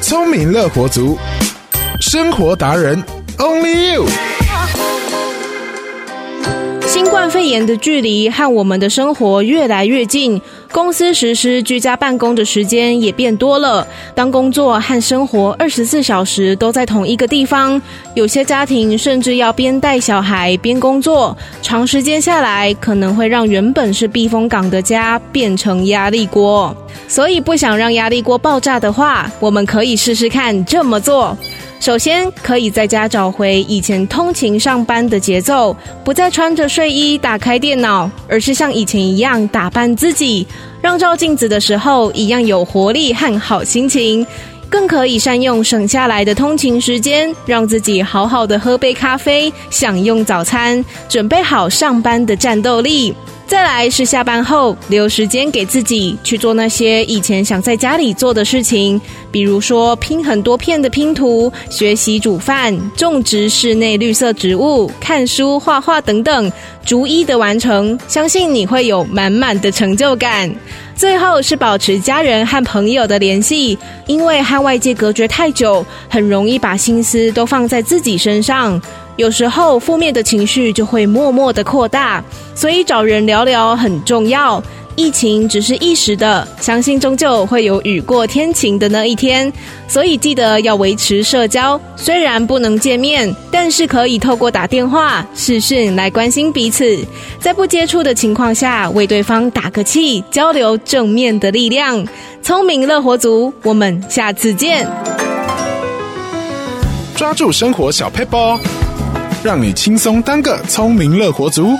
聪明乐活族，生活达人，Only You。肺炎的距离和我们的生活越来越近，公司实施居家办公的时间也变多了。当工作和生活二十四小时都在同一个地方，有些家庭甚至要边带小孩边工作，长时间下来可能会让原本是避风港的家变成压力锅。所以，不想让压力锅爆炸的话，我们可以试试看这么做。首先，可以在家找回以前通勤上班的节奏，不再穿着睡衣打开电脑，而是像以前一样打扮自己，让照镜子的时候一样有活力和好心情。更可以善用省下来的通勤时间，让自己好好的喝杯咖啡，享用早餐，准备好上班的战斗力。再来是下班后留时间给自己去做那些以前想在家里做的事情，比如说拼很多片的拼图、学习煮饭、种植室内绿色植物、看书、画画等等，逐一的完成，相信你会有满满的成就感。最后是保持家人和朋友的联系，因为和外界隔绝太久，很容易把心思都放在自己身上。有时候负面的情绪就会默默的扩大，所以找人聊聊很重要。疫情只是一时的，相信终究会有雨过天晴的那一天。所以记得要维持社交，虽然不能见面，但是可以透过打电话、视讯来关心彼此，在不接触的情况下为对方打个气，交流正面的力量。聪明乐活族，我们下次见。抓住生活小配包。让你轻松当个聪明乐活族。